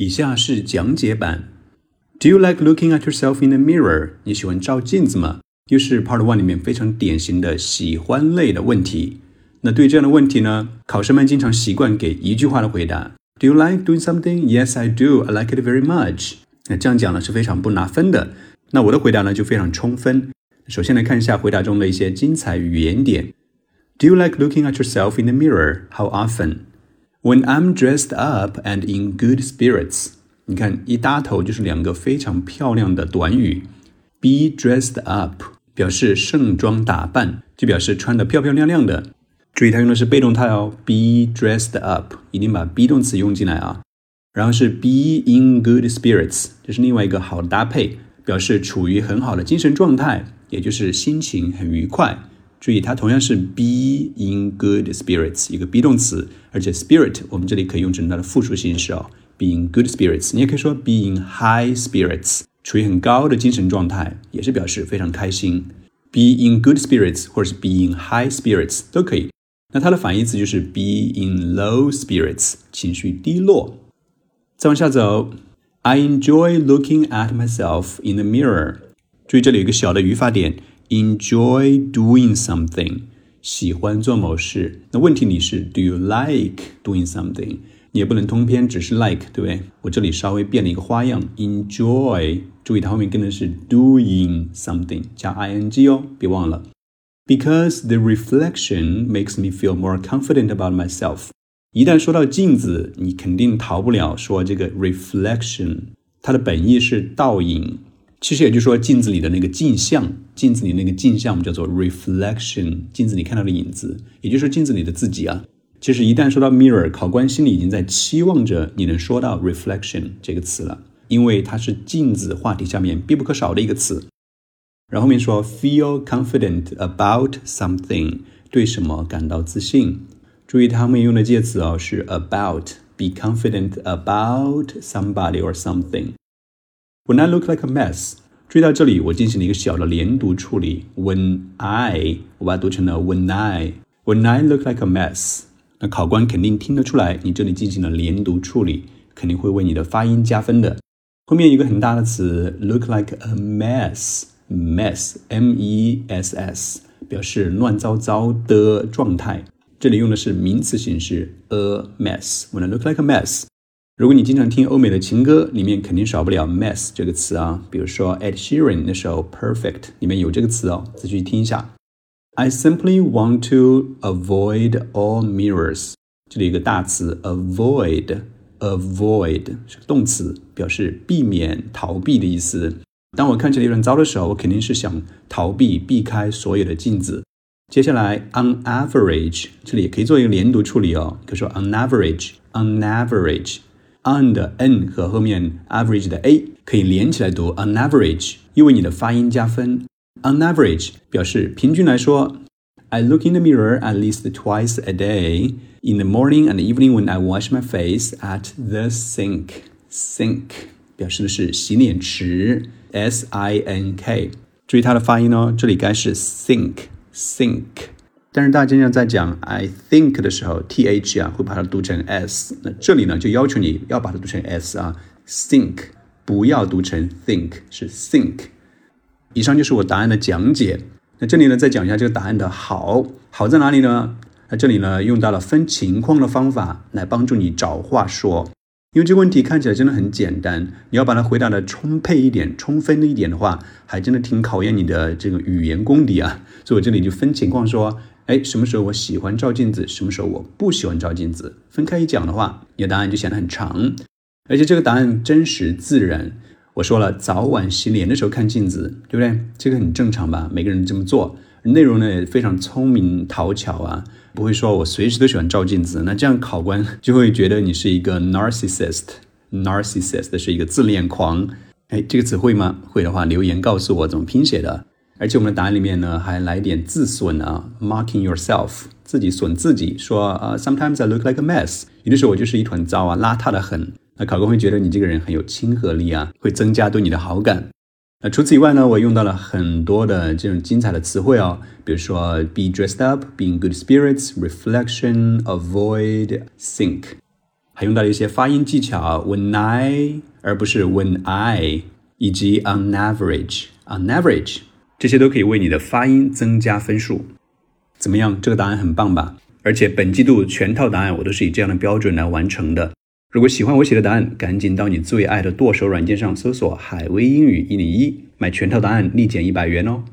以下是讲解版。Do you like looking at yourself in the mirror？你喜欢照镜子吗？又是 Part One 里面非常典型的喜欢类的问题。那对这样的问题呢，考生们经常习惯给一句话的回答：Do you like doing something? Yes, I do. I like it very much. 那这样讲呢是非常不拿分的。那我的回答呢就非常充分。首先来看一下回答中的一些精彩语言点。Do you like looking at yourself in the mirror? How often? When I'm dressed up and in good spirits. 你看一搭头就是两个非常漂亮的短语。Be dressed up 表示盛装打扮，就表示穿的漂漂亮亮的。注意它用的是被动态哦。Be dressed up 一定把 be 动词用进来啊。然后是 be in good spirits，这是另外一个好的搭配，表示处于很好的精神状态，也就是心情很愉快。注意，它同样是 be in good spirits，一个 be 动词，而且 spirit 我们这里可以用成它的复数形式哦，be in good spirits。你也可以说 be in high spirits，处于很高的精神状态，也是表示非常开心。be in good spirits 或者是 be in high spirits 都可以。那它的反义词就是 be in low spirits，情绪低落。再往下走，I enjoy looking at myself in the mirror。注意这里有一个小的语法点。Enjoy doing something，喜欢做某事。那问题你是 Do you like doing something？你也不能通篇只是 like，对不对？我这里稍微变了一个花样，enjoy。注意它后面跟的是 doing something，加 ing 哦，别忘了。Because the reflection makes me feel more confident about myself。一旦说到镜子，你肯定逃不了说这个 reflection，它的本意是倒影。其实也就是说，镜子里的那个镜像，镜子里那个镜像，我们叫做 reflection，镜子里看到的影子，也就是镜子里的自己啊。其实一旦说到 mirror，考官心里已经在期望着你能说到 reflection 这个词了，因为它是镜子话题下面必不可少的一个词。然后面说 feel confident about something，对什么感到自信。注意他们用的介词哦，是 about，be confident about somebody or something。When I look like a mess，注意到这里，我进行了一个小的连读处理。When I，我把它读成了 When I。When I look like a mess，那考官肯定听得出来，你这里进行了连读处理，肯定会为你的发音加分的。后面一个很大的词，look like a mess，mess，M-E-S-S，表示乱糟糟的状态。这里用的是名词形式 a mess。When I look like a mess。如果你经常听欧美的情歌，里面肯定少不了 mess 这个词啊。比如说 Ed Sheeran 那首 Perfect 里面有这个词哦，仔细听一下。I simply want to avoid all mirrors。这里有个大词 avoid，avoid 是个动词，表示避免、逃避的意思。当我看起来有点糟的时候，我肯定是想逃避、避开所有的镜子。接下来 on average 这里也可以做一个连读处理哦，可以说 on average，on average。的 n 和后面 average 的 a 可以连起来读 on average，又为你的发音加分。on average 表示平均来说。I look in the mirror at least twice a day, in the morning and evening when I wash my face at the sink. Sink 表示的是洗脸池，s i n k。注意它的发音哦，这里该是 sink sink。 但是大家经常在讲 I think 的时候，th 啊会把它读成 s，那这里呢就要求你要把它读成 s 啊，think 不要读成 think，是 think。以上就是我答案的讲解。那这里呢再讲一下这个答案的好，好在哪里呢？那这里呢用到了分情况的方法来帮助你找话说。因为这个问题看起来真的很简单，你要把它回答的充沛一点、充分一点的话，还真的挺考验你的这个语言功底啊。所以我这里就分情况说。哎，什么时候我喜欢照镜子，什么时候我不喜欢照镜子？分开一讲的话，你的答案就显得很长，而且这个答案真实自然。我说了，早晚洗脸的时候看镜子，对不对？这个很正常吧？每个人这么做，内容呢也非常聪明讨巧啊，不会说我随时都喜欢照镜子，那这样考官 就会觉得你是一个 narcissist，narcissist 是一个自恋狂。哎，这个词会吗？会的话留言告诉我怎么拼写的。而且我们的答案里面呢，还来点自损啊，marking yourself，自己损自己，说啊，sometimes I look like a mess，有的时候我就是一团糟啊，邋遢的很。那考官会觉得你这个人很有亲和力啊，会增加对你的好感。那除此以外呢，我用到了很多的这种精彩的词汇哦，比如说 be dressed up，be in good spirits，reflection，avoid，think。还用到了一些发音技巧，when I 而不是 when I，以及 on average，on average，这些都可以为你的发音增加分数。怎么样？这个答案很棒吧？而且本季度全套答案我都是以这样的标准来完成的。如果喜欢我写的答案，赶紧到你最爱的剁手软件上搜索“海威英语一零一”，买全套答案立减一百元哦。